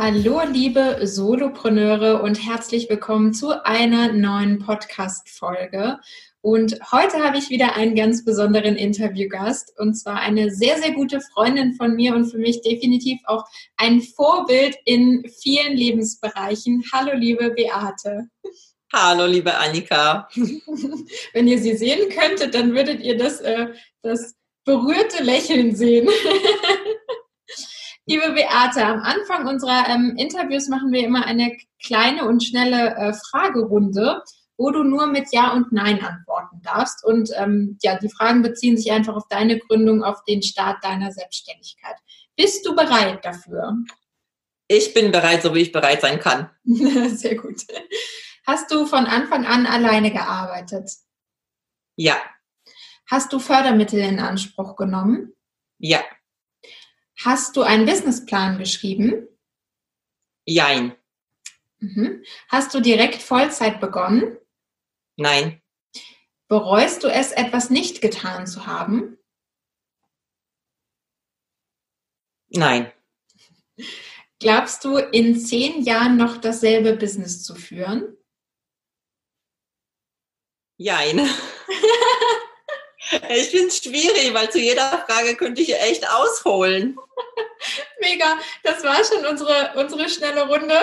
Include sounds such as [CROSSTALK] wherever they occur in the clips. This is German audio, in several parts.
Hallo, liebe Solopreneure und herzlich willkommen zu einer neuen Podcast-Folge. Und heute habe ich wieder einen ganz besonderen Interviewgast und zwar eine sehr, sehr gute Freundin von mir und für mich definitiv auch ein Vorbild in vielen Lebensbereichen. Hallo, liebe Beate. Hallo, liebe Annika. [LAUGHS] Wenn ihr sie sehen könntet, dann würdet ihr das, äh, das berührte Lächeln sehen. [LAUGHS] Liebe Beate, am Anfang unserer ähm, Interviews machen wir immer eine kleine und schnelle äh, Fragerunde wo du nur mit Ja und Nein antworten darfst. Und ähm, ja, die Fragen beziehen sich einfach auf deine Gründung, auf den Start deiner Selbstständigkeit. Bist du bereit dafür? Ich bin bereit, so wie ich bereit sein kann. [LAUGHS] Sehr gut. Hast du von Anfang an alleine gearbeitet? Ja. Hast du Fördermittel in Anspruch genommen? Ja. Hast du einen Businessplan geschrieben? Jein. Mhm. Hast du direkt Vollzeit begonnen? Nein. Bereust du es, etwas nicht getan zu haben? Nein. Glaubst du, in zehn Jahren noch dasselbe Business zu führen? Jein. [LAUGHS] [LAUGHS] ich finde es schwierig, weil zu jeder Frage könnte ich echt ausholen. [LAUGHS] Mega, das war schon unsere, unsere schnelle Runde. [LAUGHS]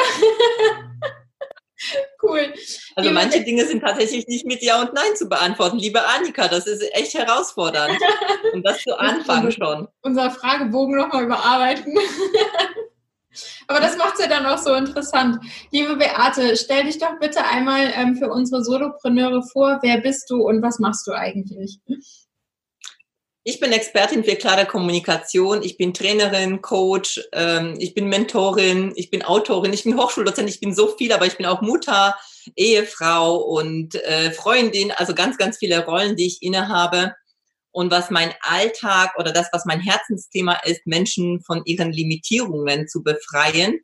cool. Also Liebe manche Dinge sind tatsächlich nicht mit Ja und Nein zu beantworten. Liebe Annika, das ist echt herausfordernd. Und das zu Anfang schon. Unser Fragebogen nochmal überarbeiten. Aber das macht es ja dann auch so interessant. Liebe Beate, stell dich doch bitte einmal ähm, für unsere Solopreneure vor. Wer bist du und was machst du eigentlich? Ich bin Expertin für klare Kommunikation. Ich bin Trainerin, Coach, ähm, ich bin Mentorin, ich bin Autorin, ich bin Hochschuldozent, ich bin so viel, aber ich bin auch Mutter, Ehefrau und äh, Freundin, also ganz, ganz viele Rollen, die ich innehabe. Und was mein Alltag oder das, was mein Herzensthema ist, Menschen von ihren Limitierungen zu befreien.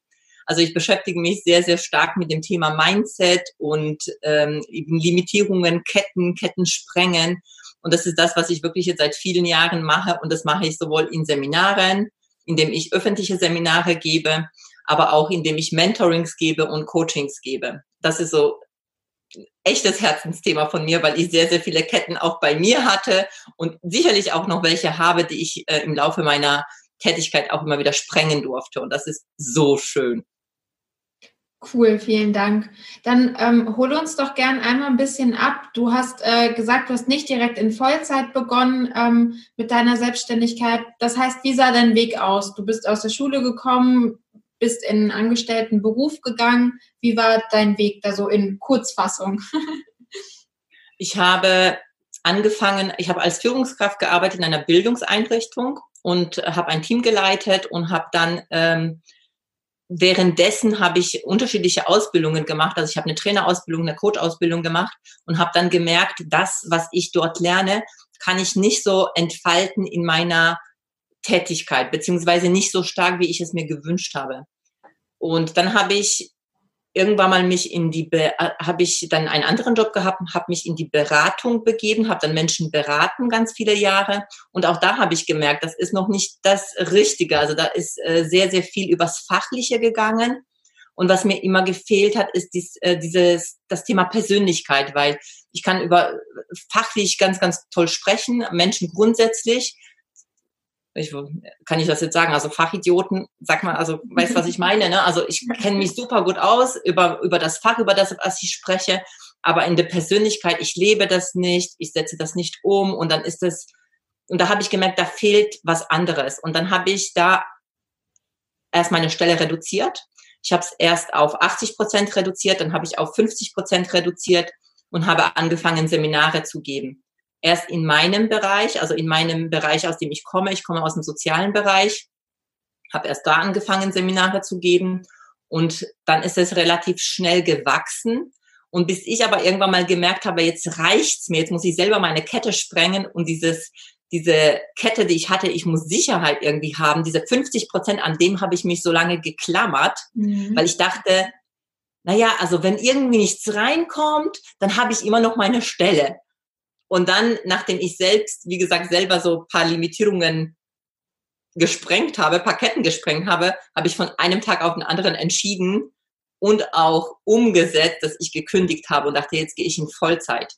Also ich beschäftige mich sehr, sehr stark mit dem Thema Mindset und ähm, Limitierungen, Ketten, Ketten sprengen und das ist das, was ich wirklich jetzt seit vielen Jahren mache. Und das mache ich sowohl in Seminaren, indem ich öffentliche Seminare gebe, aber auch indem ich Mentorings gebe und Coachings gebe. Das ist so echtes Herzensthema von mir, weil ich sehr, sehr viele Ketten auch bei mir hatte und sicherlich auch noch welche habe, die ich äh, im Laufe meiner Tätigkeit auch immer wieder sprengen durfte. Und das ist so schön. Cool, vielen Dank. Dann ähm, hol uns doch gern einmal ein bisschen ab. Du hast äh, gesagt, du hast nicht direkt in Vollzeit begonnen ähm, mit deiner Selbstständigkeit. Das heißt, wie sah dein Weg aus? Du bist aus der Schule gekommen, bist in einen angestellten Beruf gegangen. Wie war dein Weg da so in Kurzfassung? [LAUGHS] ich habe angefangen, ich habe als Führungskraft gearbeitet in einer Bildungseinrichtung und habe ein Team geleitet und habe dann ähm, währenddessen habe ich unterschiedliche Ausbildungen gemacht. Also ich habe eine Trainerausbildung, eine Coach-Ausbildung gemacht und habe dann gemerkt, das, was ich dort lerne, kann ich nicht so entfalten in meiner Tätigkeit, beziehungsweise nicht so stark, wie ich es mir gewünscht habe. Und dann habe ich irgendwann mal mich in die, äh, habe ich dann einen anderen Job gehabt, habe mich in die Beratung begeben, habe dann Menschen beraten ganz viele Jahre und auch da habe ich gemerkt, das ist noch nicht das Richtige. Also da ist äh, sehr, sehr viel übers Fachliche gegangen. Und was mir immer gefehlt hat, ist dies, äh, dieses, das Thema Persönlichkeit, weil ich kann über fachlich ganz, ganz toll sprechen, Menschen grundsätzlich. Ich, kann ich das jetzt sagen, also Fachidioten, sag mal, also weißt was ich [LAUGHS] meine, ne? Also ich kenne mich super gut aus über, über das Fach, über das, was ich spreche, aber in der Persönlichkeit, ich lebe das nicht, ich setze das nicht um und dann ist es, und da habe ich gemerkt, da fehlt was anderes. Und dann habe ich da erst meine Stelle reduziert. Ich habe es erst auf 80 Prozent reduziert, dann habe ich auf 50 Prozent reduziert und habe angefangen, Seminare zu geben erst in meinem Bereich, also in meinem Bereich, aus dem ich komme. Ich komme aus dem sozialen Bereich, habe erst da angefangen, Seminare zu geben und dann ist es relativ schnell gewachsen. Und bis ich aber irgendwann mal gemerkt habe, jetzt reicht's mir, jetzt muss ich selber meine Kette sprengen und dieses, diese Kette, die ich hatte, ich muss Sicherheit irgendwie haben. Diese 50 Prozent, an dem habe ich mich so lange geklammert, mhm. weil ich dachte, naja, also wenn irgendwie nichts reinkommt, dann habe ich immer noch meine Stelle. Und dann, nachdem ich selbst, wie gesagt, selber so paar Limitierungen gesprengt habe, Parketten gesprengt habe, habe ich von einem Tag auf den anderen entschieden und auch umgesetzt, dass ich gekündigt habe und dachte, jetzt gehe ich in Vollzeit.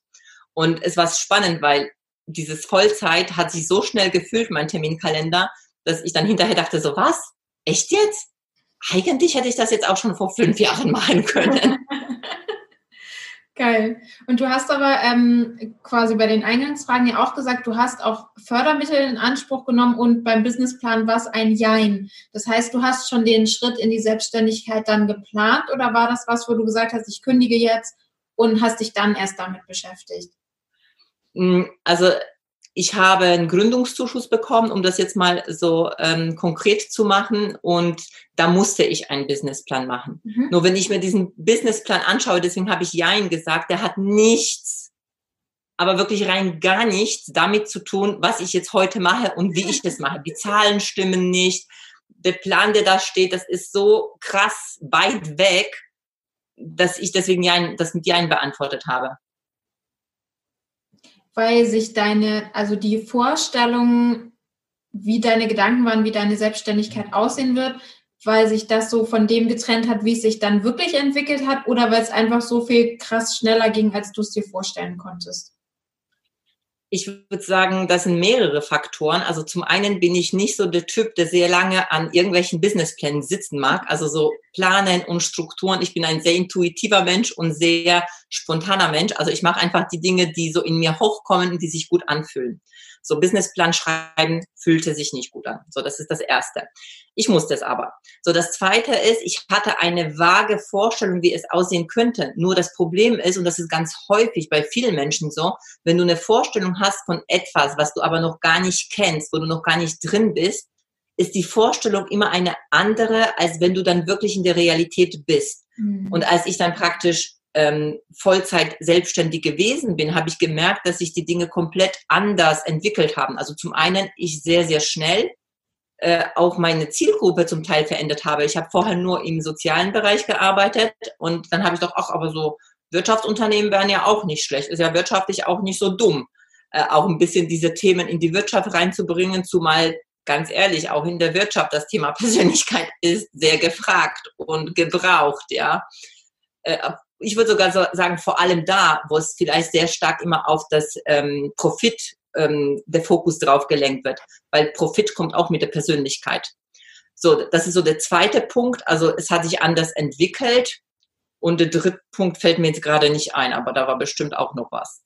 Und es war spannend, weil dieses Vollzeit hat sich so schnell gefühlt, mein Terminkalender, dass ich dann hinterher dachte, so was? Echt jetzt? Eigentlich hätte ich das jetzt auch schon vor fünf Jahren [LAUGHS] machen können. Geil. Und du hast aber ähm, quasi bei den Eingangsfragen ja auch gesagt, du hast auch Fördermittel in Anspruch genommen und beim Businessplan war es ein Jein. Das heißt, du hast schon den Schritt in die Selbstständigkeit dann geplant oder war das was, wo du gesagt hast, ich kündige jetzt und hast dich dann erst damit beschäftigt? Mm, also ich habe einen Gründungszuschuss bekommen, um das jetzt mal so ähm, konkret zu machen. Und da musste ich einen Businessplan machen. Mhm. Nur wenn ich mir diesen Businessplan anschaue, deswegen habe ich Jein gesagt, der hat nichts, aber wirklich rein gar nichts damit zu tun, was ich jetzt heute mache und wie ich das mache. Die Zahlen stimmen nicht. Der Plan, der da steht, das ist so krass weit weg, dass ich deswegen Jein, das mit Jein beantwortet habe weil sich deine, also die Vorstellung, wie deine Gedanken waren, wie deine Selbstständigkeit aussehen wird, weil sich das so von dem getrennt hat, wie es sich dann wirklich entwickelt hat, oder weil es einfach so viel krass schneller ging, als du es dir vorstellen konntest? Ich würde sagen, das sind mehrere Faktoren. Also zum einen bin ich nicht so der Typ, der sehr lange an irgendwelchen Businessplänen sitzen mag. Also so Planen und Strukturen. Ich bin ein sehr intuitiver Mensch und sehr spontaner Mensch. Also ich mache einfach die Dinge, die so in mir hochkommen und die sich gut anfühlen. So Businessplan schreiben fühlte sich nicht gut an. So, das ist das Erste. Ich musste es aber. So, das Zweite ist, ich hatte eine vage Vorstellung, wie es aussehen könnte. Nur das Problem ist, und das ist ganz häufig bei vielen Menschen so, wenn du eine Vorstellung hast von etwas, was du aber noch gar nicht kennst, wo du noch gar nicht drin bist, ist die Vorstellung immer eine andere, als wenn du dann wirklich in der Realität bist. Mhm. Und als ich dann praktisch ähm, Vollzeit selbstständig gewesen bin, habe ich gemerkt, dass sich die Dinge komplett anders entwickelt haben. Also zum einen ich sehr, sehr schnell äh, auch meine Zielgruppe zum Teil verändert habe. Ich habe vorher nur im sozialen Bereich gearbeitet und dann habe ich doch auch, aber so Wirtschaftsunternehmen wären ja auch nicht schlecht, ist ja wirtschaftlich auch nicht so dumm, äh, auch ein bisschen diese Themen in die Wirtschaft reinzubringen, zumal ganz ehrlich, auch in der Wirtschaft das Thema [LAUGHS] Persönlichkeit ist sehr gefragt und gebraucht, ja. Äh, ich würde sogar so sagen, vor allem da, wo es vielleicht sehr stark immer auf das ähm, Profit, ähm, der Fokus drauf gelenkt wird, weil Profit kommt auch mit der Persönlichkeit. So, das ist so der zweite Punkt. Also es hat sich anders entwickelt. Und der dritte Punkt fällt mir jetzt gerade nicht ein, aber da war bestimmt auch noch was.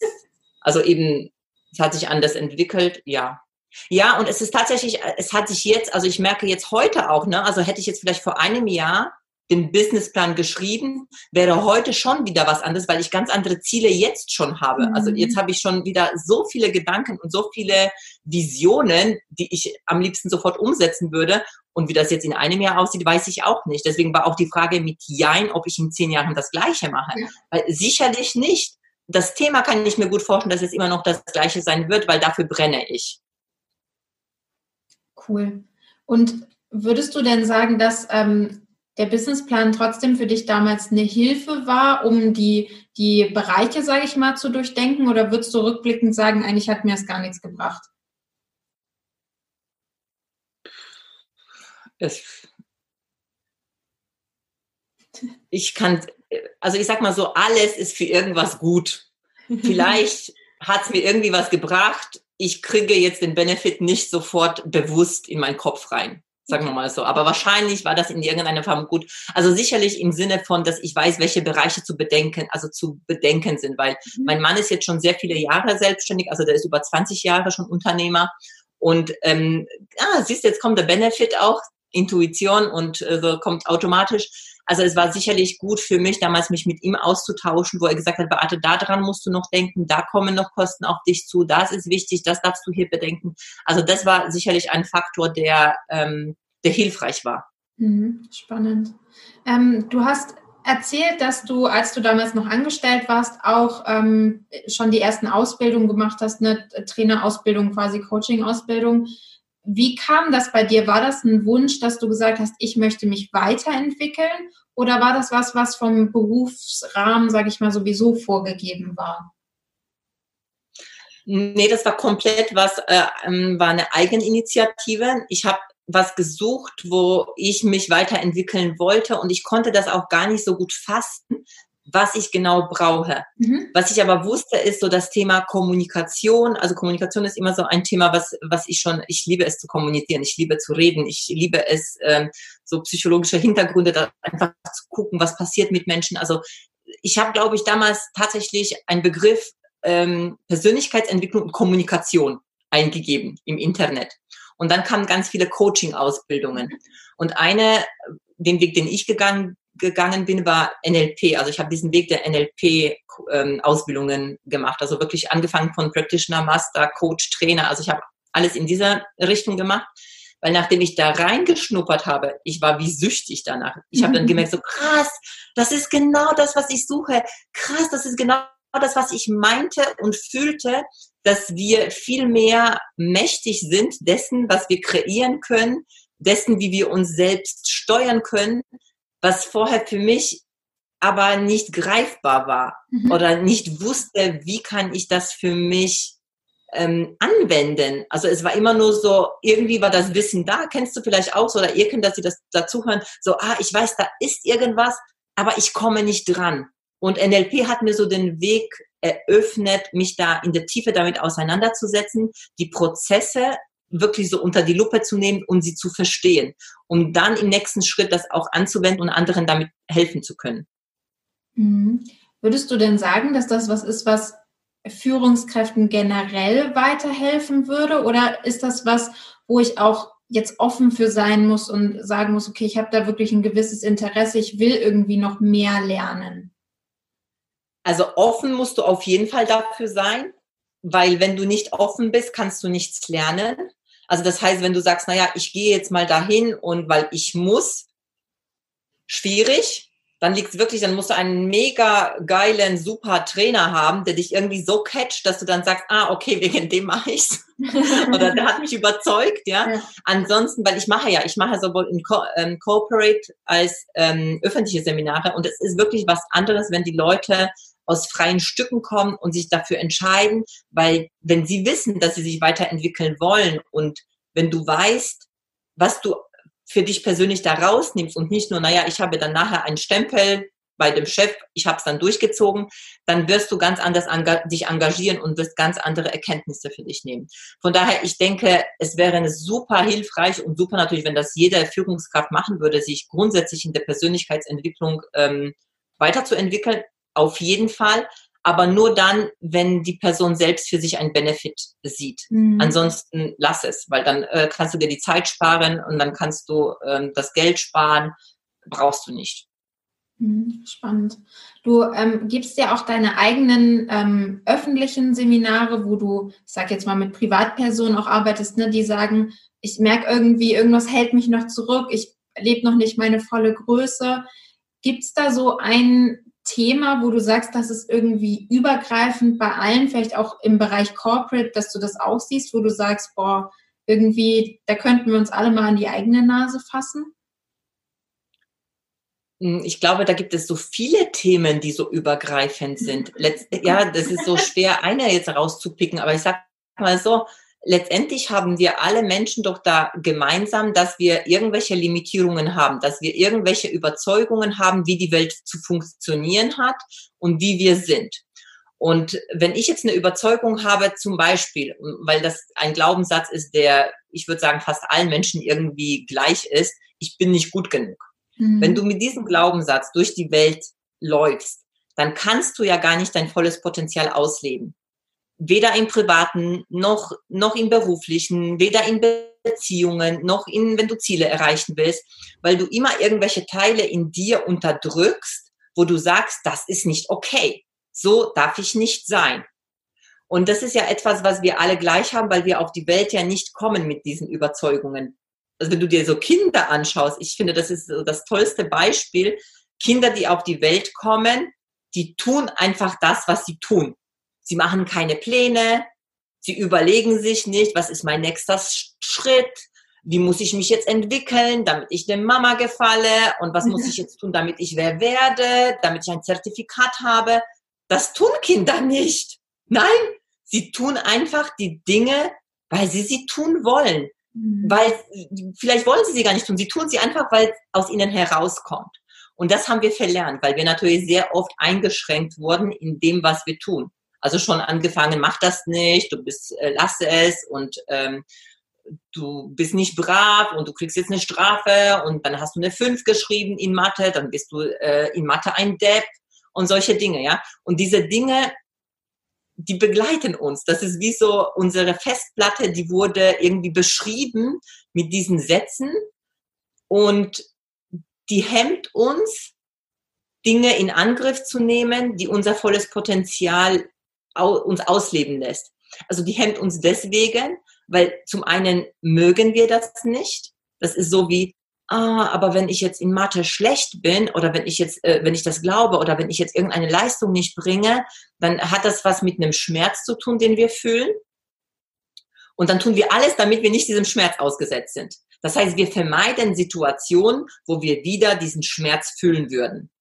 Also eben, es hat sich anders entwickelt, ja. Ja, und es ist tatsächlich, es hat sich jetzt, also ich merke jetzt heute auch, ne, also hätte ich jetzt vielleicht vor einem Jahr den Businessplan geschrieben, wäre heute schon wieder was anderes, weil ich ganz andere Ziele jetzt schon habe. Mhm. Also jetzt habe ich schon wieder so viele Gedanken und so viele Visionen, die ich am liebsten sofort umsetzen würde. Und wie das jetzt in einem Jahr aussieht, weiß ich auch nicht. Deswegen war auch die Frage mit Jein, ob ich in zehn Jahren das Gleiche mache. Ja. Weil sicherlich nicht. Das Thema kann ich mir gut vorstellen, dass es immer noch das Gleiche sein wird, weil dafür brenne ich. Cool. Und würdest du denn sagen, dass ähm, der Businessplan trotzdem für dich damals eine Hilfe war, um die, die Bereiche, sage ich mal, zu durchdenken? Oder würdest du rückblickend sagen, eigentlich hat mir das gar nichts gebracht? Es, ich kann, also ich sag mal so, alles ist für irgendwas gut. Vielleicht hat es mir irgendwie was gebracht, ich kriege jetzt den Benefit nicht sofort bewusst in meinen Kopf rein. Sagen wir mal so. Aber wahrscheinlich war das in irgendeiner Form gut. Also sicherlich im Sinne von, dass ich weiß, welche Bereiche zu bedenken, also zu bedenken sind, weil mhm. mein Mann ist jetzt schon sehr viele Jahre selbstständig, also der ist über 20 Jahre schon Unternehmer. Und ähm, ja, siehst du, jetzt kommt der Benefit auch, Intuition und äh, so kommt automatisch. Also es war sicherlich gut für mich, damals mich mit ihm auszutauschen, wo er gesagt hat, Beate, daran musst du noch denken, da kommen noch Kosten auf dich zu, das ist wichtig, das darfst du hier bedenken. Also das war sicherlich ein Faktor, der, ähm, der hilfreich war. Mhm, spannend. Ähm, du hast erzählt, dass du, als du damals noch angestellt warst, auch ähm, schon die ersten Ausbildungen gemacht hast, eine Trainerausbildung, quasi Coaching-Ausbildung. Wie kam das bei dir? War das ein Wunsch, dass du gesagt hast, ich möchte mich weiterentwickeln? Oder war das was, was vom Berufsrahmen, sage ich mal, sowieso vorgegeben war? Nee, das war komplett was, äh, ähm, war eine Eigeninitiative. Ich habe was gesucht, wo ich mich weiterentwickeln wollte und ich konnte das auch gar nicht so gut fassen, was ich genau brauche. Mhm. Was ich aber wusste, ist so das Thema Kommunikation. Also Kommunikation ist immer so ein Thema, was, was ich schon, ich liebe es zu kommunizieren, ich liebe zu reden, ich liebe es, ähm, so psychologische Hintergründe, da einfach zu gucken, was passiert mit Menschen. Also ich habe, glaube ich, damals tatsächlich einen Begriff ähm, Persönlichkeitsentwicklung und Kommunikation eingegeben im Internet. Und dann kamen ganz viele Coaching-Ausbildungen. Und eine, den Weg, den ich gegangen gegangen bin, war NLP. Also ich habe diesen Weg der NLP-Ausbildungen ähm, gemacht. Also wirklich angefangen von Practitioner, Master, Coach, Trainer. Also ich habe alles in dieser Richtung gemacht. Weil nachdem ich da reingeschnuppert habe, ich war wie süchtig danach. Ich habe dann mhm. gemerkt, so krass, das ist genau das, was ich suche. Krass, das ist genau das, was ich meinte und fühlte, dass wir viel mehr mächtig sind dessen, was wir kreieren können, dessen, wie wir uns selbst steuern können, was vorher für mich aber nicht greifbar war mhm. oder nicht wusste, wie kann ich das für mich ähm, anwenden. Also es war immer nur so, irgendwie war das Wissen da, kennst du vielleicht auch so, oder ihr könnt, dass sie das dazuhören, so, ah, ich weiß, da ist irgendwas, aber ich komme nicht dran. Und NLP hat mir so den Weg eröffnet, mich da in der Tiefe damit auseinanderzusetzen, die Prozesse wirklich so unter die Lupe zu nehmen und sie zu verstehen, um dann im nächsten Schritt das auch anzuwenden und anderen damit helfen zu können. Mhm. Würdest du denn sagen, dass das was ist, was Führungskräften generell weiterhelfen würde? Oder ist das was, wo ich auch jetzt offen für sein muss und sagen muss, okay, ich habe da wirklich ein gewisses Interesse, ich will irgendwie noch mehr lernen? Also offen musst du auf jeden Fall dafür sein, weil wenn du nicht offen bist, kannst du nichts lernen. Also das heißt, wenn du sagst, naja, ich gehe jetzt mal dahin und weil ich muss, schwierig, dann liegt es wirklich, dann musst du einen mega geilen, super Trainer haben, der dich irgendwie so catcht, dass du dann sagst, ah, okay, [LAUGHS] wegen dem mache ich's. [LAUGHS] Oder der hat mich überzeugt, ja? ja. Ansonsten, weil ich mache ja, ich mache sowohl in Co ähm, Corporate als ähm, öffentliche Seminare und es ist wirklich was anderes, wenn die Leute aus freien Stücken kommen und sich dafür entscheiden, weil wenn sie wissen, dass sie sich weiterentwickeln wollen und wenn du weißt, was du für dich persönlich da rausnimmst und nicht nur, naja, ich habe dann nachher einen Stempel bei dem Chef, ich habe es dann durchgezogen, dann wirst du ganz anders dich engagieren und wirst ganz andere Erkenntnisse für dich nehmen. Von daher, ich denke, es wäre super hilfreich und super natürlich, wenn das jede Führungskraft machen würde, sich grundsätzlich in der Persönlichkeitsentwicklung ähm, weiterzuentwickeln, auf jeden Fall aber nur dann, wenn die Person selbst für sich einen Benefit sieht. Mhm. Ansonsten lass es, weil dann äh, kannst du dir die Zeit sparen und dann kannst du ähm, das Geld sparen, brauchst du nicht. Mhm, spannend. Du ähm, gibst ja auch deine eigenen ähm, öffentlichen Seminare, wo du, ich sag jetzt mal, mit Privatpersonen auch arbeitest, ne, die sagen, ich merke irgendwie, irgendwas hält mich noch zurück, ich lebe noch nicht meine volle Größe. Gibt es da so ein Thema, wo du sagst, das ist irgendwie übergreifend bei allen, vielleicht auch im Bereich Corporate, dass du das auch siehst, wo du sagst, boah, irgendwie, da könnten wir uns alle mal an die eigene Nase fassen? Hm, ich glaube, da gibt es so viele Themen, die so übergreifend sind. Letzt, ja, das ist so schwer, eine jetzt rauszupicken, aber ich sag mal so, letztendlich haben wir alle Menschen doch da gemeinsam, dass wir irgendwelche Limitierungen haben, dass wir irgendwelche Überzeugungen haben, wie die Welt zu funktionieren hat und wie wir sind. Und wenn ich jetzt eine Überzeugung habe, zum Beispiel, weil das ein Glaubenssatz ist, der, ich würde sagen, fast allen Menschen irgendwie gleich ist, ich bin nicht gut genug. Mhm. Wenn du mit diesem Glaubenssatz durch die Welt läufst, dann kannst du ja gar nicht dein volles Potenzial ausleben. Weder im privaten, noch, noch im beruflichen, weder in Beziehungen, noch in, wenn du Ziele erreichen willst, weil du immer irgendwelche Teile in dir unterdrückst, wo du sagst, das ist nicht okay. So darf ich nicht sein. Und das ist ja etwas, was wir alle gleich haben, weil wir auf die Welt ja nicht kommen mit diesen Überzeugungen. Also wenn du dir so Kinder anschaust, ich finde, das ist so das tollste Beispiel. Kinder, die auf die Welt kommen, die tun einfach das, was sie tun. Sie machen keine Pläne, sie überlegen sich nicht, was ist mein nächster Schritt, wie muss ich mich jetzt entwickeln, damit ich der Mama gefalle und was muss [LAUGHS] ich jetzt tun, damit ich wer werde, damit ich ein Zertifikat habe. Das tun Kinder nicht. Nein, sie tun einfach die Dinge, weil sie sie tun wollen. Mhm. Weil, vielleicht wollen sie sie gar nicht tun. Sie tun sie einfach, weil es aus ihnen herauskommt. Und das haben wir verlernt, weil wir natürlich sehr oft eingeschränkt wurden in dem, was wir tun. Also schon angefangen, mach das nicht, du bist, äh, lasse es und ähm, du bist nicht brav und du kriegst jetzt eine Strafe und dann hast du eine 5 geschrieben in Mathe, dann bist du äh, in Mathe ein Depp und solche Dinge, ja. Und diese Dinge, die begleiten uns. Das ist wie so unsere Festplatte, die wurde irgendwie beschrieben mit diesen Sätzen und die hemmt uns, Dinge in Angriff zu nehmen, die unser volles Potenzial uns ausleben lässt. Also die hemmt uns deswegen, weil zum einen mögen wir das nicht. Das ist so wie, ah, aber wenn ich jetzt in Mathe schlecht bin oder wenn ich jetzt, äh, wenn ich das glaube oder wenn ich jetzt irgendeine Leistung nicht bringe, dann hat das was mit einem Schmerz zu tun, den wir fühlen. Und dann tun wir alles, damit wir nicht diesem Schmerz ausgesetzt sind. Das heißt, wir vermeiden Situationen, wo wir wieder diesen Schmerz fühlen würden.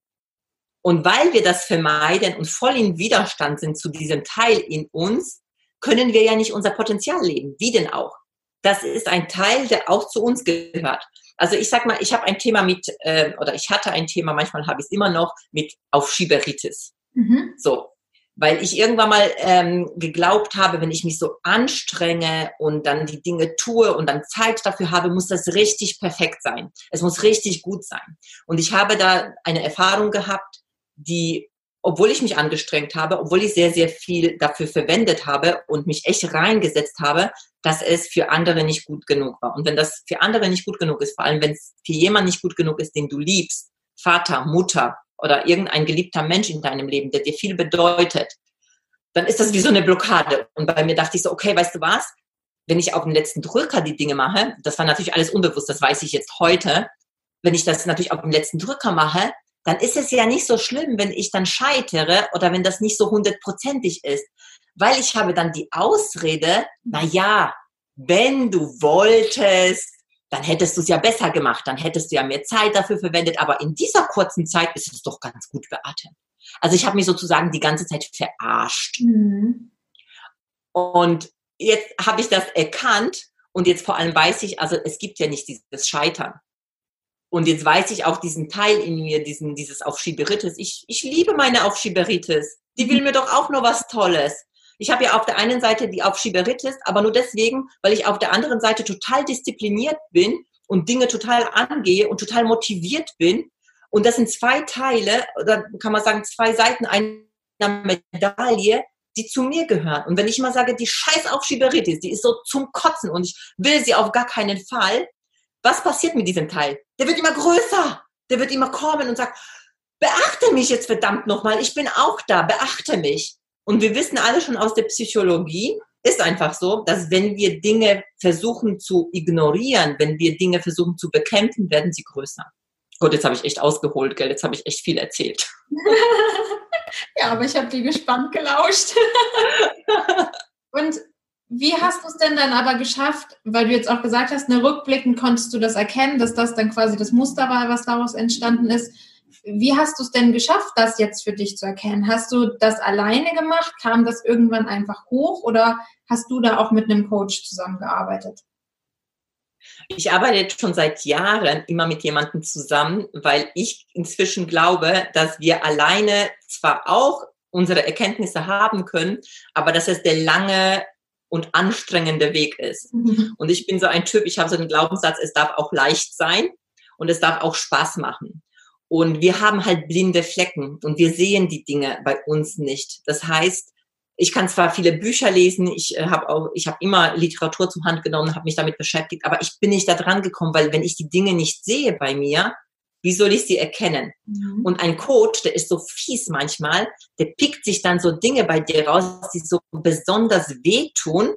Und weil wir das vermeiden und voll in Widerstand sind zu diesem Teil in uns, können wir ja nicht unser Potenzial leben. Wie denn auch? Das ist ein Teil, der auch zu uns gehört. Also ich sag mal, ich habe ein Thema mit, äh, oder ich hatte ein Thema, manchmal habe ich es immer noch, mit Aufschieberitis. Mhm. So, weil ich irgendwann mal ähm, geglaubt habe, wenn ich mich so anstrenge und dann die Dinge tue und dann Zeit dafür habe, muss das richtig perfekt sein. Es muss richtig gut sein. Und ich habe da eine Erfahrung gehabt, die, obwohl ich mich angestrengt habe, obwohl ich sehr, sehr viel dafür verwendet habe und mich echt reingesetzt habe, dass es für andere nicht gut genug war. Und wenn das für andere nicht gut genug ist, vor allem wenn es für jemanden nicht gut genug ist, den du liebst, Vater, Mutter, oder irgendein geliebter Mensch in deinem Leben, der dir viel bedeutet, dann ist das wie so eine Blockade. Und bei mir dachte ich so, okay, weißt du was? Wenn ich auf den letzten Drücker die Dinge mache, das war natürlich alles unbewusst, das weiß ich jetzt heute, wenn ich das natürlich auf dem letzten Drücker mache, dann ist es ja nicht so schlimm, wenn ich dann scheitere oder wenn das nicht so hundertprozentig ist. Weil ich habe dann die Ausrede, na ja, wenn du wolltest, dann hättest du es ja besser gemacht, dann hättest du ja mehr Zeit dafür verwendet, aber in dieser kurzen Zeit ist es doch ganz gut beatmet. Also ich habe mich sozusagen die ganze Zeit verarscht. Mhm. Und jetzt habe ich das erkannt und jetzt vor allem weiß ich, also es gibt ja nicht dieses Scheitern. Und jetzt weiß ich auch diesen Teil in mir, diesen, dieses Aufschieberitis. Ich, ich liebe meine Aufschieberitis. Die will mir doch auch nur was Tolles. Ich habe ja auf der einen Seite die Aufschieberitis, aber nur deswegen, weil ich auf der anderen Seite total diszipliniert bin und Dinge total angehe und total motiviert bin. Und das sind zwei Teile, oder kann man sagen, zwei Seiten einer Medaille, die zu mir gehören. Und wenn ich mal sage, die scheiß Aufschieberitis, die ist so zum Kotzen und ich will sie auf gar keinen Fall, was passiert mit diesem Teil? Der wird immer größer. Der wird immer kommen und sagt, beachte mich jetzt verdammt nochmal, ich bin auch da, beachte mich. Und wir wissen alle schon aus der Psychologie, ist einfach so, dass wenn wir Dinge versuchen zu ignorieren, wenn wir Dinge versuchen zu bekämpfen, werden sie größer. Gott, jetzt habe ich echt ausgeholt, gell? Jetzt habe ich echt viel erzählt. [LAUGHS] ja, aber ich habe dir gespannt gelauscht. [LAUGHS] Und wie hast du es denn dann aber geschafft, weil du jetzt auch gesagt hast, ne, rückblickend konntest du das erkennen, dass das dann quasi das Muster war, was daraus entstanden ist. Wie hast du es denn geschafft, das jetzt für dich zu erkennen? Hast du das alleine gemacht? Kam das irgendwann einfach hoch oder hast du da auch mit einem Coach zusammengearbeitet? Ich arbeite schon seit Jahren immer mit jemandem zusammen, weil ich inzwischen glaube, dass wir alleine zwar auch unsere Erkenntnisse haben können, aber dass es der lange und anstrengende Weg ist. Mhm. Und ich bin so ein Typ, ich habe so einen Glaubenssatz, es darf auch leicht sein und es darf auch Spaß machen. Und wir haben halt blinde Flecken und wir sehen die Dinge bei uns nicht. Das heißt, ich kann zwar viele Bücher lesen, ich äh, habe auch, ich habe immer Literatur zum Hand genommen, habe mich damit beschäftigt, aber ich bin nicht da dran gekommen, weil wenn ich die Dinge nicht sehe bei mir, wie soll ich sie erkennen? Mhm. Und ein Coach, der ist so fies manchmal, der pickt sich dann so Dinge bei dir raus, die so besonders wehtun.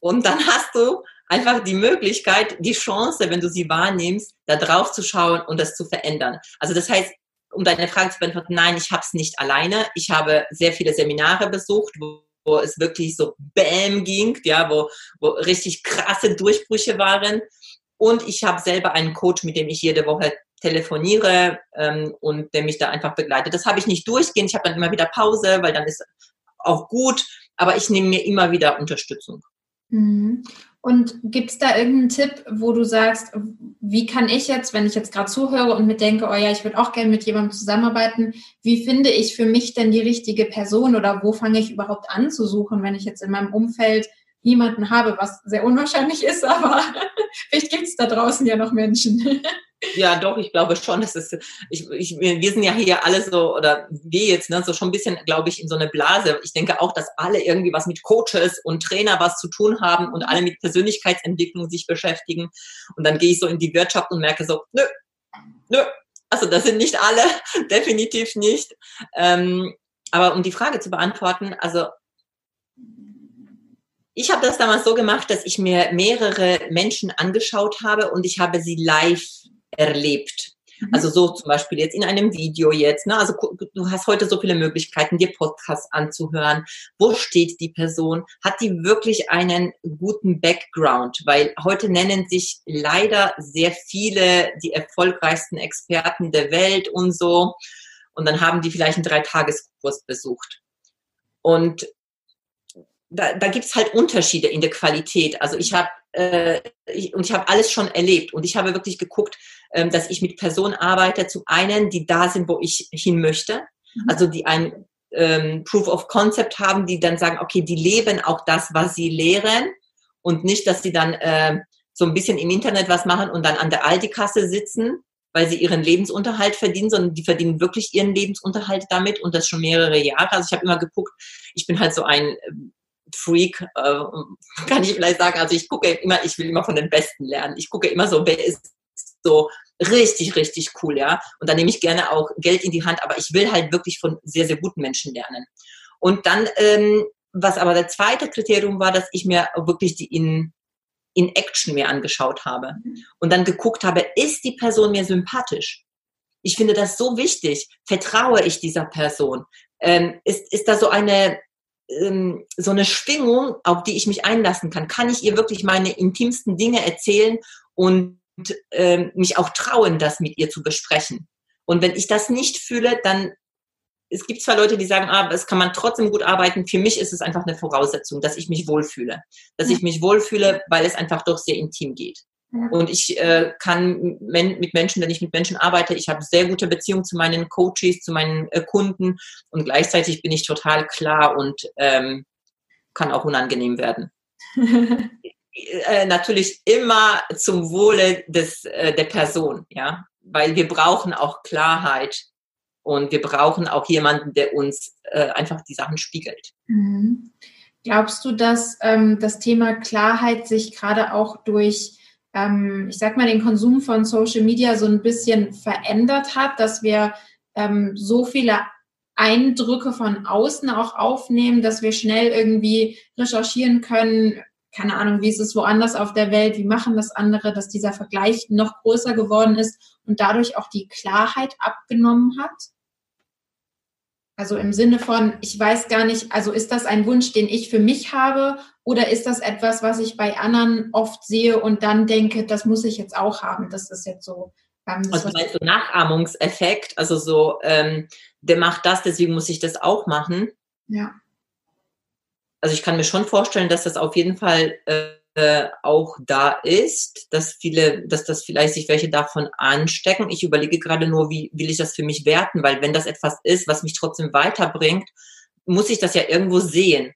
Und dann hast du einfach die Möglichkeit, die Chance, wenn du sie wahrnimmst, da drauf zu schauen und das zu verändern. Also das heißt, um deine Frage zu beantworten, nein, ich habe es nicht alleine. Ich habe sehr viele Seminare besucht, wo, wo es wirklich so Bäm ging, ja, wo, wo richtig krasse Durchbrüche waren. Und ich habe selber einen Coach, mit dem ich jede Woche telefoniere ähm, und der mich da einfach begleitet. Das habe ich nicht durchgehend. Ich habe dann immer wieder Pause, weil dann ist auch gut. Aber ich nehme mir immer wieder Unterstützung. Mhm. Und gibt es da irgendeinen Tipp, wo du sagst, wie kann ich jetzt, wenn ich jetzt gerade zuhöre und mir denke, oh ja, ich würde auch gerne mit jemandem zusammenarbeiten, wie finde ich für mich denn die richtige Person oder wo fange ich überhaupt an zu suchen, wenn ich jetzt in meinem Umfeld niemanden habe, was sehr unwahrscheinlich ist, [LAUGHS] aber vielleicht gibt es da draußen ja noch Menschen. Ja, doch, ich glaube schon. Das ist, ich, ich, wir sind ja hier alle so, oder wir jetzt, ne, so schon ein bisschen, glaube ich, in so eine Blase. Ich denke auch, dass alle irgendwie was mit Coaches und Trainer was zu tun haben und alle mit Persönlichkeitsentwicklung sich beschäftigen. Und dann gehe ich so in die Wirtschaft und merke so, nö, nö. Also das sind nicht alle, [LAUGHS] definitiv nicht. Ähm, aber um die Frage zu beantworten, also ich habe das damals so gemacht, dass ich mir mehrere Menschen angeschaut habe und ich habe sie live erlebt. Mhm. Also so zum Beispiel jetzt in einem Video jetzt. Ne? Also du hast heute so viele Möglichkeiten, dir Podcasts anzuhören. Wo steht die Person? Hat die wirklich einen guten Background? Weil heute nennen sich leider sehr viele die erfolgreichsten Experten der Welt und so. Und dann haben die vielleicht einen Dreitageskurs besucht. Und da, da gibt es halt Unterschiede in der Qualität. Also ich habe äh, ich, und ich habe alles schon erlebt und ich habe wirklich geguckt, ähm, dass ich mit Personen arbeite, zum einen, die da sind, wo ich hin möchte, mhm. also die ein ähm, Proof of Concept haben, die dann sagen, okay, die leben auch das, was sie lehren und nicht, dass sie dann äh, so ein bisschen im Internet was machen und dann an der Aldi-Kasse sitzen, weil sie ihren Lebensunterhalt verdienen, sondern die verdienen wirklich ihren Lebensunterhalt damit und das schon mehrere Jahre. Also ich habe immer geguckt, ich bin halt so ein ähm, Freak, äh, kann ich vielleicht sagen. Also ich gucke immer, ich will immer von den Besten lernen. Ich gucke immer so, wer ist so richtig, richtig cool, ja. Und dann nehme ich gerne auch Geld in die Hand, aber ich will halt wirklich von sehr, sehr guten Menschen lernen. Und dann, ähm, was aber der zweite Kriterium war, dass ich mir wirklich die in, in Action mir angeschaut habe und dann geguckt habe, ist die Person mir sympathisch? Ich finde das so wichtig. Vertraue ich dieser Person? Ähm, ist, ist da so eine ähm, so eine Schwingung, auf die ich mich einlassen kann. Kann ich ihr wirklich meine intimsten Dinge erzählen und ähm, mich auch trauen, das mit ihr zu besprechen? Und wenn ich das nicht fühle, dann es gibt zwar Leute, die sagen, ah, es kann man trotzdem gut arbeiten. Für mich ist es einfach eine Voraussetzung, dass ich mich wohlfühle. Dass ich mich wohlfühle, weil es einfach doch sehr intim geht. Und ich äh, kann men mit Menschen, wenn ich mit Menschen arbeite, ich habe sehr gute Beziehungen zu meinen Coaches, zu meinen äh, Kunden und gleichzeitig bin ich total klar und ähm, kann auch unangenehm werden. [LAUGHS] äh, natürlich immer zum Wohle des, äh, der Person, ja, weil wir brauchen auch Klarheit und wir brauchen auch jemanden, der uns äh, einfach die Sachen spiegelt. Mhm. Glaubst du, dass ähm, das Thema Klarheit sich gerade auch durch ähm, ich sag mal, den Konsum von Social Media so ein bisschen verändert hat, dass wir ähm, so viele Eindrücke von außen auch aufnehmen, dass wir schnell irgendwie recherchieren können, keine Ahnung, wie ist es woanders auf der Welt, wie machen das andere, dass dieser Vergleich noch größer geworden ist und dadurch auch die Klarheit abgenommen hat? Also im Sinne von, ich weiß gar nicht, also ist das ein Wunsch, den ich für mich habe oder ist das etwas, was ich bei anderen oft sehe und dann denke, das muss ich jetzt auch haben? Das ist jetzt so. Ähm, also meinst du Nachahmungseffekt? Also so, ähm, der macht das, deswegen muss ich das auch machen. Ja. Also ich kann mir schon vorstellen, dass das auf jeden Fall äh, auch da ist, dass viele, dass das vielleicht sich welche davon anstecken. Ich überlege gerade nur, wie will ich das für mich werten, weil wenn das etwas ist, was mich trotzdem weiterbringt, muss ich das ja irgendwo sehen.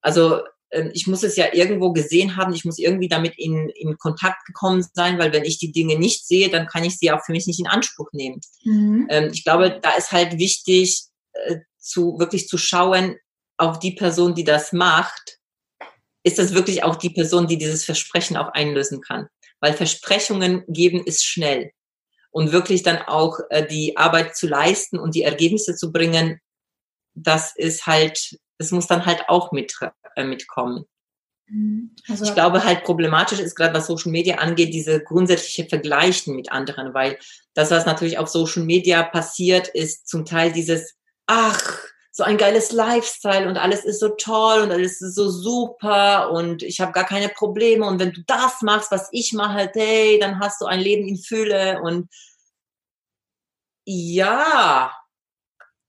Also ähm, ich muss es ja irgendwo gesehen haben, ich muss irgendwie damit in, in Kontakt gekommen sein, weil wenn ich die Dinge nicht sehe, dann kann ich sie auch für mich nicht in Anspruch nehmen. Mhm. Ähm, ich glaube, da ist halt wichtig, äh, zu wirklich zu schauen auf die Person, die das macht. Ist das wirklich auch die Person, die dieses Versprechen auch einlösen kann? Weil Versprechungen geben ist schnell. Und wirklich dann auch äh, die Arbeit zu leisten und die Ergebnisse zu bringen, das ist halt, das muss dann halt auch mit, äh, mitkommen. Mhm. Also, ich glaube halt problematisch ist gerade was Social Media angeht, diese grundsätzliche Vergleichen mit anderen, weil das, was natürlich auf Social Media passiert, ist zum Teil dieses, ach, so ein geiles Lifestyle und alles ist so toll und alles ist so super und ich habe gar keine Probleme. Und wenn du das machst, was ich mache, hey, dann hast du ein Leben in Fülle und ja,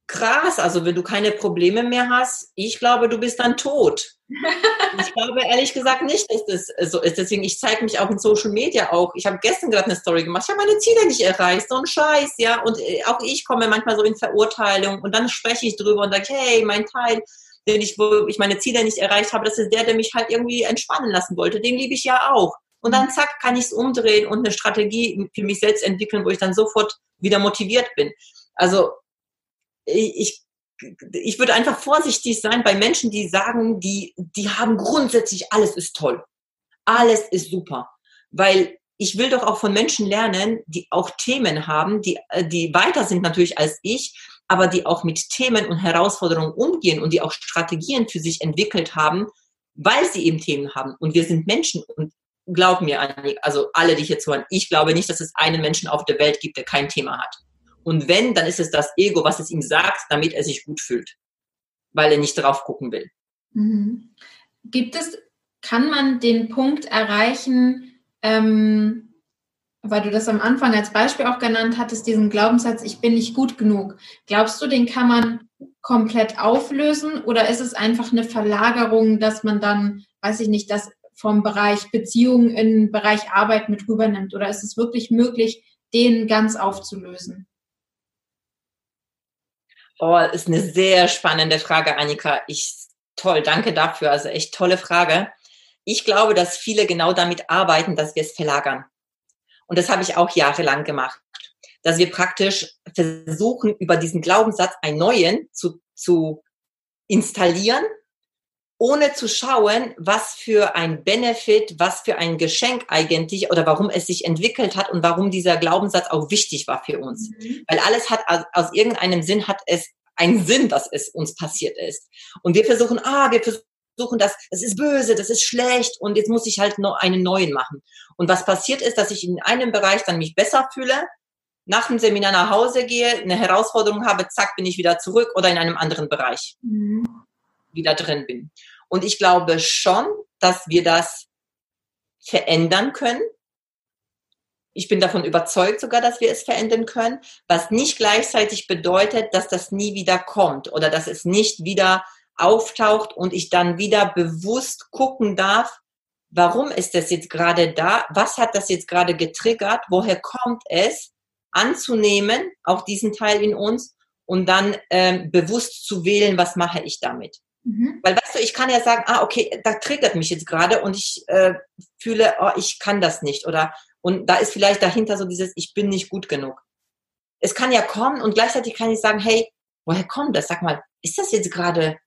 krass. Also wenn du keine Probleme mehr hast, ich glaube, du bist dann tot. [LAUGHS] ich glaube ehrlich gesagt nicht, dass das so ist. Deswegen, ich zeige mich auch in Social Media auch. Ich habe gestern gerade eine Story gemacht. Ich habe meine Ziele nicht erreicht. So ein Scheiß, ja. Und äh, auch ich komme manchmal so in Verurteilung und dann spreche ich drüber und sage, hey, mein Teil, den ich, wo ich meine Ziele nicht erreicht habe, das ist der, der mich halt irgendwie entspannen lassen wollte. Den liebe ich ja auch. Und dann zack, kann ich es umdrehen und eine Strategie für mich selbst entwickeln, wo ich dann sofort wieder motiviert bin. Also ich, ich würde einfach vorsichtig sein bei Menschen, die sagen, die, die haben grundsätzlich alles ist toll. Alles ist super. Weil ich will doch auch von Menschen lernen, die auch Themen haben, die, äh, die weiter sind natürlich als ich, aber die auch mit Themen und Herausforderungen umgehen und die auch Strategien für sich entwickelt haben, weil sie eben Themen haben. Und wir sind Menschen und glaub mir, also alle, die hier zuhören, ich glaube nicht, dass es einen Menschen auf der Welt gibt, der kein Thema hat. Und wenn, dann ist es das Ego, was es ihm sagt, damit er sich gut fühlt, weil er nicht drauf gucken will. Mhm. Gibt es, kann man den Punkt erreichen, ähm, weil du das am Anfang als Beispiel auch genannt hattest, diesen Glaubenssatz, ich bin nicht gut genug. Glaubst du, den kann man komplett auflösen oder ist es einfach eine Verlagerung, dass man dann, weiß ich nicht, das vom Bereich Beziehungen in den Bereich Arbeit mit rübernimmt? Oder ist es wirklich möglich, den ganz aufzulösen? Oh, ist eine sehr spannende Frage, Annika. Ich, toll, danke dafür. Also echt tolle Frage. Ich glaube, dass viele genau damit arbeiten, dass wir es verlagern. Und das habe ich auch jahrelang gemacht. Dass wir praktisch versuchen, über diesen Glaubenssatz einen neuen zu, zu installieren, ohne zu schauen, was für ein Benefit, was für ein Geschenk eigentlich oder warum es sich entwickelt hat und warum dieser Glaubenssatz auch wichtig war für uns. Mhm. Weil alles hat aus, aus irgendeinem Sinn hat es einen Sinn, dass es uns passiert ist. Und wir versuchen, ah, wir versuchen das, das ist böse, das ist schlecht und jetzt muss ich halt noch einen neuen machen. Und was passiert ist, dass ich in einem Bereich dann mich besser fühle, nach dem Seminar nach Hause gehe, eine Herausforderung habe, zack, bin ich wieder zurück oder in einem anderen Bereich. Mhm wieder drin bin. Und ich glaube schon, dass wir das verändern können. Ich bin davon überzeugt sogar, dass wir es verändern können, was nicht gleichzeitig bedeutet, dass das nie wieder kommt oder dass es nicht wieder auftaucht und ich dann wieder bewusst gucken darf, warum ist das jetzt gerade da? Was hat das jetzt gerade getriggert? Woher kommt es? Anzunehmen, auch diesen Teil in uns und dann ähm, bewusst zu wählen, was mache ich damit. Mhm. Weil weißt du, ich kann ja sagen, ah, okay, da triggert mich jetzt gerade und ich äh, fühle, oh, ich kann das nicht. Oder und da ist vielleicht dahinter so dieses, ich bin nicht gut genug. Es kann ja kommen und gleichzeitig kann ich sagen, hey, woher kommt das? Sag mal, ist das jetzt gerade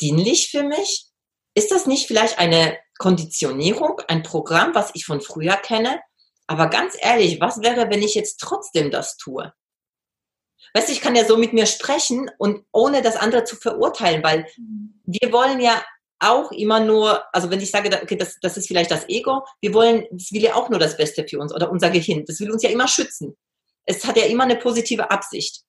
dienlich für mich? Ist das nicht vielleicht eine Konditionierung, ein Programm, was ich von früher kenne? Aber ganz ehrlich, was wäre, wenn ich jetzt trotzdem das tue? Weißt du, ich kann ja so mit mir sprechen und ohne das andere zu verurteilen, weil wir wollen ja auch immer nur, also wenn ich sage, okay, das, das ist vielleicht das Ego, wir wollen, das will ja auch nur das Beste für uns oder unser Gehirn. Das will uns ja immer schützen. Es hat ja immer eine positive Absicht.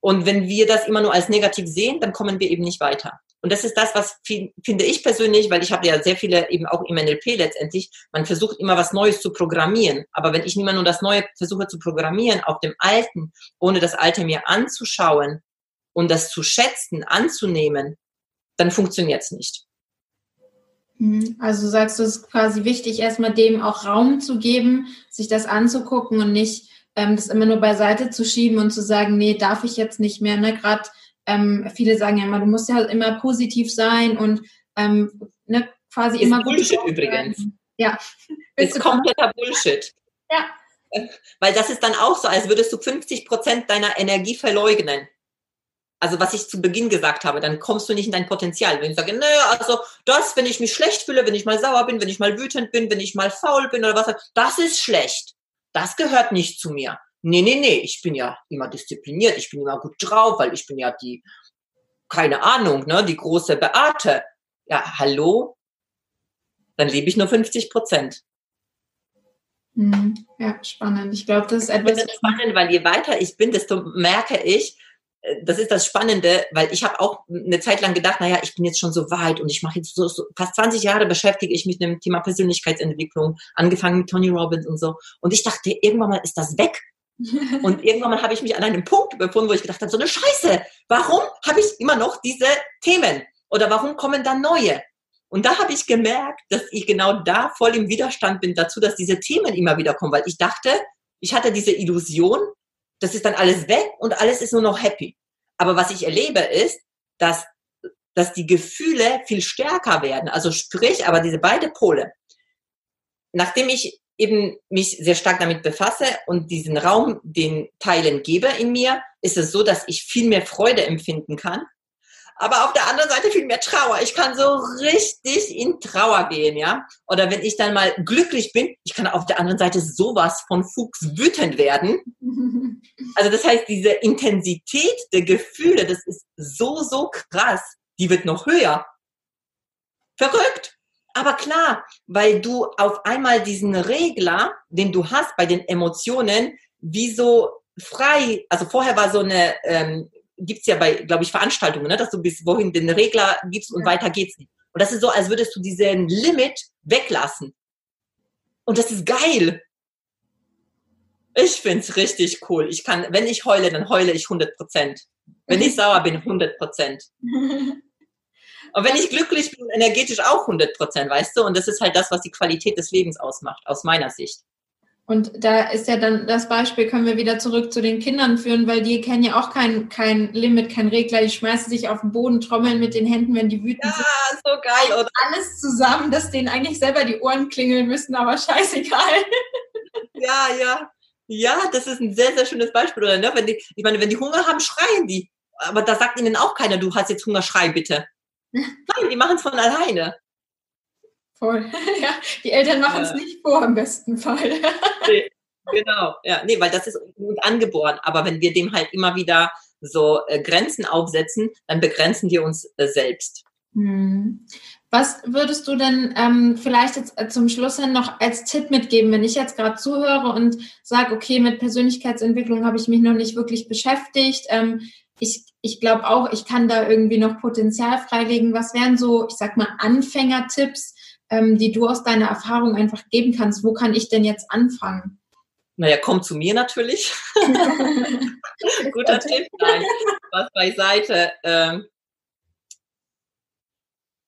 Und wenn wir das immer nur als negativ sehen, dann kommen wir eben nicht weiter. Und das ist das, was finde ich persönlich, weil ich habe ja sehr viele eben auch im NLP letztendlich, man versucht immer was Neues zu programmieren. Aber wenn ich immer nur das Neue versuche zu programmieren auf dem Alten, ohne das Alte mir anzuschauen und das zu schätzen, anzunehmen, dann funktioniert es nicht. Mhm. Also sagst du, es ist quasi wichtig, erstmal dem auch Raum zu geben, sich das anzugucken und nicht ähm, das immer nur beiseite zu schieben und zu sagen, nee, darf ich jetzt nicht mehr. Ne? Gerade ähm, viele sagen ja immer, du musst ja immer positiv sein und ähm, ne, quasi ist immer Bullshit übrigens. Ja. Ist kompletter Bullshit. Ja. Weil das ist dann auch so, als würdest du 50 Prozent deiner Energie verleugnen. Also was ich zu Beginn gesagt habe, dann kommst du nicht in dein Potenzial. Wenn ich sage, naja, also das, wenn ich mich schlecht fühle, wenn ich mal sauer bin, wenn ich mal wütend bin, wenn ich mal faul bin oder was, das ist schlecht. Das gehört nicht zu mir. Nee, nee, nee, ich bin ja immer diszipliniert, ich bin immer gut drauf, weil ich bin ja die, keine Ahnung, ne, die große Beate. Ja, hallo? Dann lebe ich nur 50 Prozent. Mhm. Ja, spannend. Ich glaube, das ist etwas. Das ist spannend, weil je weiter ich bin, desto merke ich, äh, das ist das Spannende, weil ich habe auch eine Zeit lang gedacht, naja, ich bin jetzt schon so weit und ich mache jetzt so, so fast 20 Jahre beschäftige ich mich mit dem Thema Persönlichkeitsentwicklung, angefangen mit Tony Robbins und so. Und ich dachte, irgendwann mal ist das weg. [LAUGHS] und irgendwann habe ich mich an einem Punkt befunden, wo ich gedacht habe, so eine Scheiße, warum habe ich immer noch diese Themen? Oder warum kommen da neue? Und da habe ich gemerkt, dass ich genau da voll im Widerstand bin dazu, dass diese Themen immer wieder kommen, weil ich dachte, ich hatte diese Illusion, das ist dann alles weg und alles ist nur noch happy. Aber was ich erlebe ist, dass, dass die Gefühle viel stärker werden. Also sprich, aber diese beide Pole. Nachdem ich eben mich sehr stark damit befasse und diesen Raum den Teilen gebe in mir, ist es so, dass ich viel mehr Freude empfinden kann aber auf der anderen Seite viel mehr Trauer. Ich kann so richtig in Trauer gehen, ja. Oder wenn ich dann mal glücklich bin, ich kann auf der anderen Seite sowas von Fuchs wütend werden. [LAUGHS] Also das heißt, diese Intensität der Gefühle, das ist so, so krass. Die wird noch höher. Verrückt. Aber klar, weil du auf einmal diesen Regler, den du hast bei den Emotionen, wie so frei, also vorher war so eine ähm, gibt's ja bei, glaube ich, Veranstaltungen, ne? dass du bis wohin den Regler gibst und ja. weiter geht's nicht. Und das ist so, als würdest du diesen Limit weglassen. Und das ist geil. Ich find's richtig cool. Ich kann, wenn ich heule, dann heule ich 100 Prozent. Wenn ich [LAUGHS] sauer bin, 100 Prozent. [LAUGHS] Und wenn ich glücklich bin, energetisch auch 100 Prozent, weißt du? Und das ist halt das, was die Qualität des Lebens ausmacht, aus meiner Sicht. Und da ist ja dann das Beispiel, können wir wieder zurück zu den Kindern führen, weil die kennen ja auch kein, kein Limit, kein Regler. Die schmeißen sich auf den Boden, trommeln mit den Händen, wenn die wütend ja, sind. Ja, so geil. Oder? Alles zusammen, dass denen eigentlich selber die Ohren klingeln müssen, aber scheißegal. Ja, ja. Ja, das ist ein sehr, sehr schönes Beispiel. Oder, ne? wenn die, ich meine, wenn die Hunger haben, schreien die. Aber da sagt ihnen auch keiner, du hast jetzt Hunger, schrei bitte. Nein, die machen es von alleine. Voll. [LAUGHS] ja, die Eltern machen es ja. nicht vor im besten Fall. [LAUGHS] nee, genau, ja, nee, weil das ist uns angeboren. Aber wenn wir dem halt immer wieder so äh, Grenzen aufsetzen, dann begrenzen wir uns äh, selbst. Hm. Was würdest du denn ähm, vielleicht jetzt äh, zum Schluss hin noch als Tipp mitgeben, wenn ich jetzt gerade zuhöre und sage, okay, mit Persönlichkeitsentwicklung habe ich mich noch nicht wirklich beschäftigt. Ähm, ich ich glaube auch, ich kann da irgendwie noch Potenzial freilegen. Was wären so, ich sag mal, Anfängertipps, ähm, die du aus deiner Erfahrung einfach geben kannst. Wo kann ich denn jetzt anfangen? Naja, komm zu mir natürlich. [LAUGHS] Guter Tipp. Nein, [LAUGHS] was beiseite. Ähm,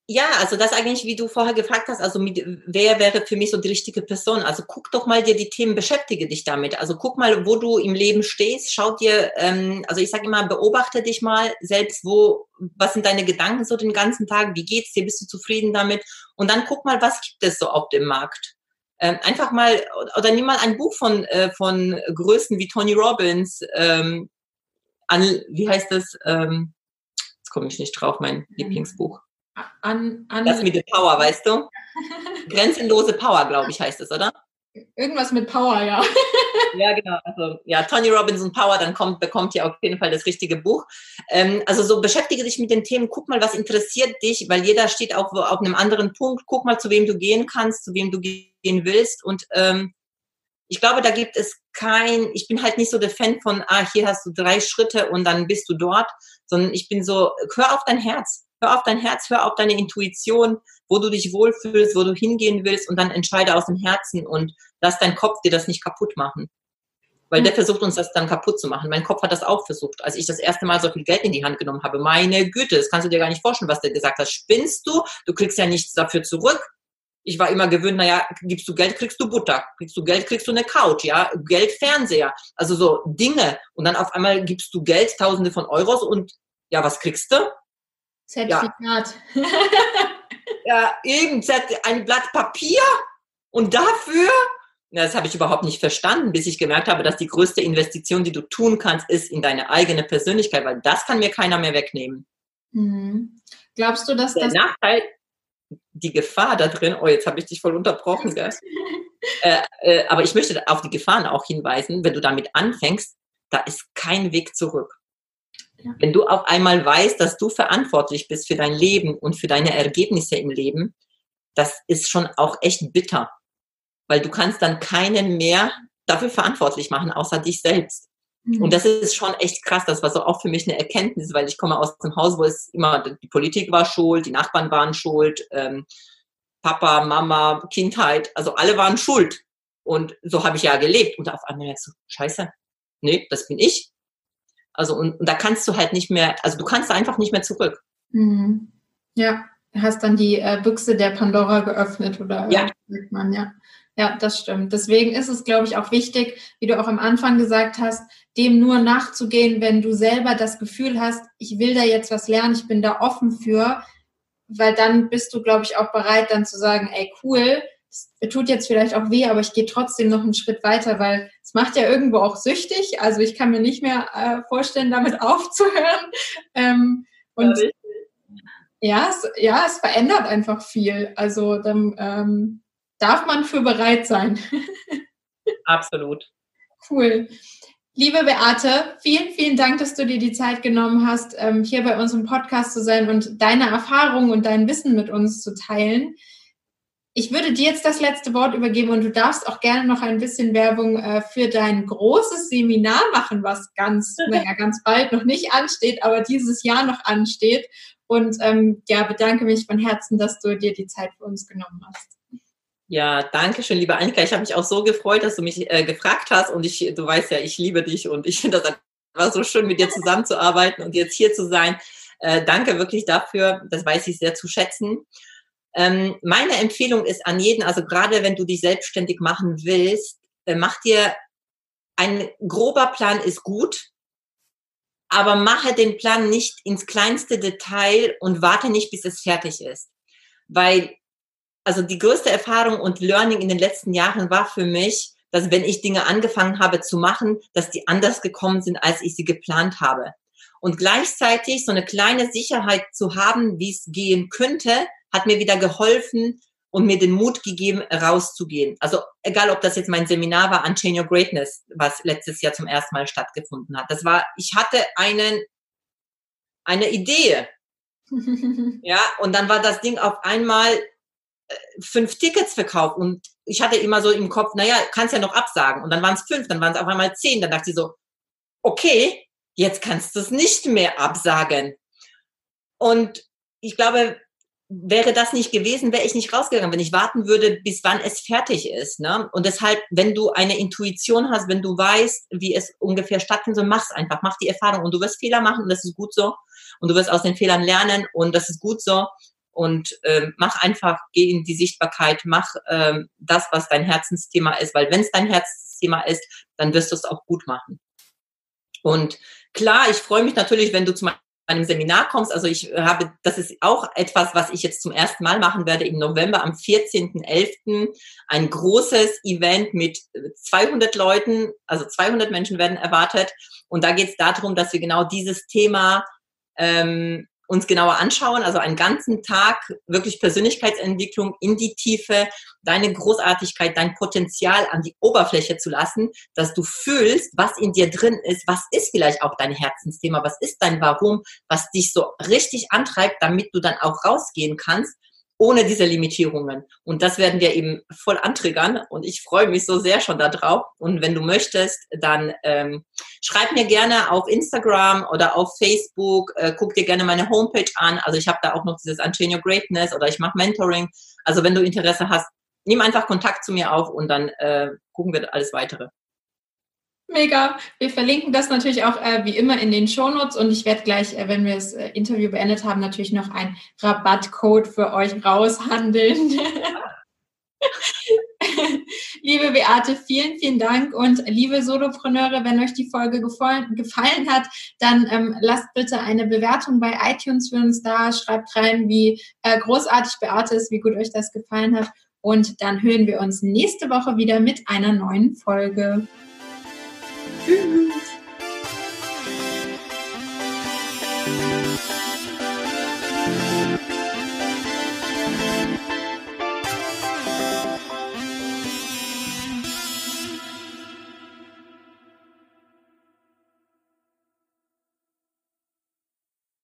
ja, also das eigentlich, wie du vorher gefragt hast, also mit, wer wäre für mich so die richtige Person? Also guck doch mal dir die Themen, beschäftige dich damit. Also guck mal, wo du im Leben stehst. Schau dir, ähm, also ich sage immer, beobachte dich mal selbst, wo, was sind deine Gedanken so den ganzen Tag? Wie geht's dir? Bist du zufrieden damit? Und dann guck mal, was gibt es so auf dem Markt? Ähm, einfach mal, oder nimm mal ein Buch von, äh, von Größen wie Tony Robbins, ähm, an, wie heißt das? Ähm, jetzt komme ich nicht drauf, mein Lieblingsbuch. An, an das mit der Power, weißt du? [LAUGHS] Grenzenlose Power, glaube ich, heißt es, oder? Irgendwas mit Power, ja. [LAUGHS] ja, genau. Also ja, Tony Robbins und Power, dann kommt, bekommt ihr auf jeden Fall das richtige Buch. Ähm, also so beschäftige dich mit den Themen, guck mal, was interessiert dich, weil jeder steht auf, auf einem anderen Punkt. Guck mal, zu wem du gehen kannst, zu wem du gehen willst. Und ähm, ich glaube, da gibt es kein, ich bin halt nicht so der Fan von, ah, hier hast du drei Schritte und dann bist du dort, sondern ich bin so, hör auf dein Herz hör auf dein Herz, hör auf deine Intuition, wo du dich wohlfühlst, wo du hingehen willst und dann entscheide aus dem Herzen und lass dein Kopf dir das nicht kaputt machen. weil der versucht uns das dann kaputt zu machen. Mein Kopf hat das auch versucht, als ich das erste Mal so viel Geld in die Hand genommen habe. Meine Güte, das kannst du dir gar nicht vorstellen, was der gesagt hat. Spinnst du? Du kriegst ja nichts dafür zurück. Ich war immer gewöhnt, naja, gibst du Geld, kriegst du Butter. Kriegst du Geld, kriegst du eine Couch, ja. Geld, Fernseher. Also so Dinge. Und dann auf einmal gibst du Geld, Tausende von Euros und ja, was kriegst du? Zertifikat. Ja, [LAUGHS] ja irgend ein Blatt Papier und dafür das habe ich überhaupt nicht verstanden, bis ich gemerkt habe, dass die größte Investition, die du tun kannst, ist in deine eigene Persönlichkeit, weil das kann mir keiner mehr wegnehmen. Mhm. Glaubst du, dass Der das... Nachteil, die Gefahr da drin, oh, jetzt habe ich dich voll unterbrochen, gell? [LAUGHS] äh, äh, aber ich möchte auf die Gefahren auch hinweisen, wenn du damit anfängst, da ist kein Weg zurück. Ja. Wenn du auf einmal weißt, dass du verantwortlich bist für dein Leben und für deine Ergebnisse im Leben, das ist schon auch echt bitter weil du kannst dann keinen mehr dafür verantwortlich machen, außer dich selbst. Mhm. Und das ist schon echt krass. Das war so auch für mich eine Erkenntnis, weil ich komme aus dem Haus, wo es immer, die Politik war schuld, die Nachbarn waren schuld, ähm, Papa, Mama, Kindheit, also alle waren schuld. Und so habe ich ja gelebt. Und auf einmal merkst du, scheiße, nee, das bin ich. Also, und, und da kannst du halt nicht mehr, also du kannst einfach nicht mehr zurück. Mhm. Ja, hast dann die äh, Büchse der Pandora geöffnet, oder? Ja. Man, ja. Ja, das stimmt. Deswegen ist es, glaube ich, auch wichtig, wie du auch am Anfang gesagt hast, dem nur nachzugehen, wenn du selber das Gefühl hast, ich will da jetzt was lernen, ich bin da offen für, weil dann bist du, glaube ich, auch bereit, dann zu sagen, ey, cool, tut jetzt vielleicht auch weh, aber ich gehe trotzdem noch einen Schritt weiter, weil es macht ja irgendwo auch süchtig. Also ich kann mir nicht mehr äh, vorstellen, damit [LAUGHS] aufzuhören. Ähm, und ja, es, ja, es verändert einfach viel. Also dann ähm, darf man für bereit sein. [LAUGHS] Absolut. Cool. Liebe Beate, vielen, vielen Dank, dass du dir die Zeit genommen hast, ähm, hier bei uns im Podcast zu sein und deine Erfahrungen und dein Wissen mit uns zu teilen. Ich würde dir jetzt das letzte Wort übergeben und du darfst auch gerne noch ein bisschen Werbung äh, für dein großes Seminar machen, was ganz, [LAUGHS] naja, ganz bald noch nicht ansteht, aber dieses Jahr noch ansteht. Und ähm, ja, bedanke mich von Herzen, dass du dir die Zeit für uns genommen hast. Ja, danke schön, liebe Annika. Ich habe mich auch so gefreut, dass du mich äh, gefragt hast und ich, du weißt ja, ich liebe dich und ich finde das einfach so schön, mit dir zusammenzuarbeiten und jetzt hier zu sein. Äh, danke wirklich dafür. Das weiß ich sehr zu schätzen. Ähm, meine Empfehlung ist an jeden, also gerade wenn du dich selbstständig machen willst, äh, mach dir ein grober Plan ist gut, aber mache den Plan nicht ins kleinste Detail und warte nicht, bis es fertig ist. Weil also die größte Erfahrung und Learning in den letzten Jahren war für mich, dass wenn ich Dinge angefangen habe zu machen, dass die anders gekommen sind, als ich sie geplant habe. Und gleichzeitig so eine kleine Sicherheit zu haben, wie es gehen könnte, hat mir wieder geholfen und mir den Mut gegeben, rauszugehen. Also egal, ob das jetzt mein Seminar war, Unchain Your Greatness, was letztes Jahr zum ersten Mal stattgefunden hat. Das war, ich hatte einen, eine Idee. [LAUGHS] ja, und dann war das Ding auf einmal fünf Tickets verkauft und ich hatte immer so im Kopf, naja, kannst ja noch absagen. Und dann waren es fünf, dann waren es auf einmal zehn. Dann dachte ich so, okay, jetzt kannst du es nicht mehr absagen. Und ich glaube, wäre das nicht gewesen, wäre ich nicht rausgegangen, wenn ich warten würde, bis wann es fertig ist. Ne? Und deshalb, wenn du eine Intuition hast, wenn du weißt, wie es ungefähr stattfindet, so mach's einfach, mach die Erfahrung und du wirst Fehler machen und das ist gut so. Und du wirst aus den Fehlern lernen und das ist gut so und ähm, mach einfach, geh in die Sichtbarkeit, mach ähm, das, was dein Herzensthema ist, weil wenn es dein Herzensthema ist, dann wirst du es auch gut machen. Und klar, ich freue mich natürlich, wenn du zu meinem Seminar kommst. Also ich habe, das ist auch etwas, was ich jetzt zum ersten Mal machen werde im November am 14.11. Ein großes Event mit 200 Leuten, also 200 Menschen werden erwartet. Und da geht es darum, dass wir genau dieses Thema ähm, uns genauer anschauen, also einen ganzen Tag wirklich Persönlichkeitsentwicklung in die Tiefe, deine Großartigkeit, dein Potenzial an die Oberfläche zu lassen, dass du fühlst, was in dir drin ist, was ist vielleicht auch dein Herzensthema, was ist dein Warum, was dich so richtig antreibt, damit du dann auch rausgehen kannst ohne diese Limitierungen. Und das werden wir eben voll antriggern und ich freue mich so sehr schon darauf. Und wenn du möchtest, dann ähm, schreib mir gerne auf Instagram oder auf Facebook, äh, guck dir gerne meine Homepage an. Also ich habe da auch noch dieses Your Greatness oder ich mache Mentoring. Also wenn du Interesse hast, nimm einfach Kontakt zu mir auf und dann äh, gucken wir alles weitere. Mega. Wir verlinken das natürlich auch äh, wie immer in den Shownotes und ich werde gleich, äh, wenn wir das äh, Interview beendet haben, natürlich noch einen Rabattcode für euch raushandeln. [LAUGHS] liebe Beate, vielen, vielen Dank und liebe Solopreneure, wenn euch die Folge gefallen, hat, dann ähm, lasst bitte eine Bewertung bei iTunes für uns da, schreibt rein, wie äh, großartig Beate ist, wie gut euch das gefallen hat und dann hören wir uns nächste Woche wieder mit einer neuen Folge. Uhum. [LAUGHS]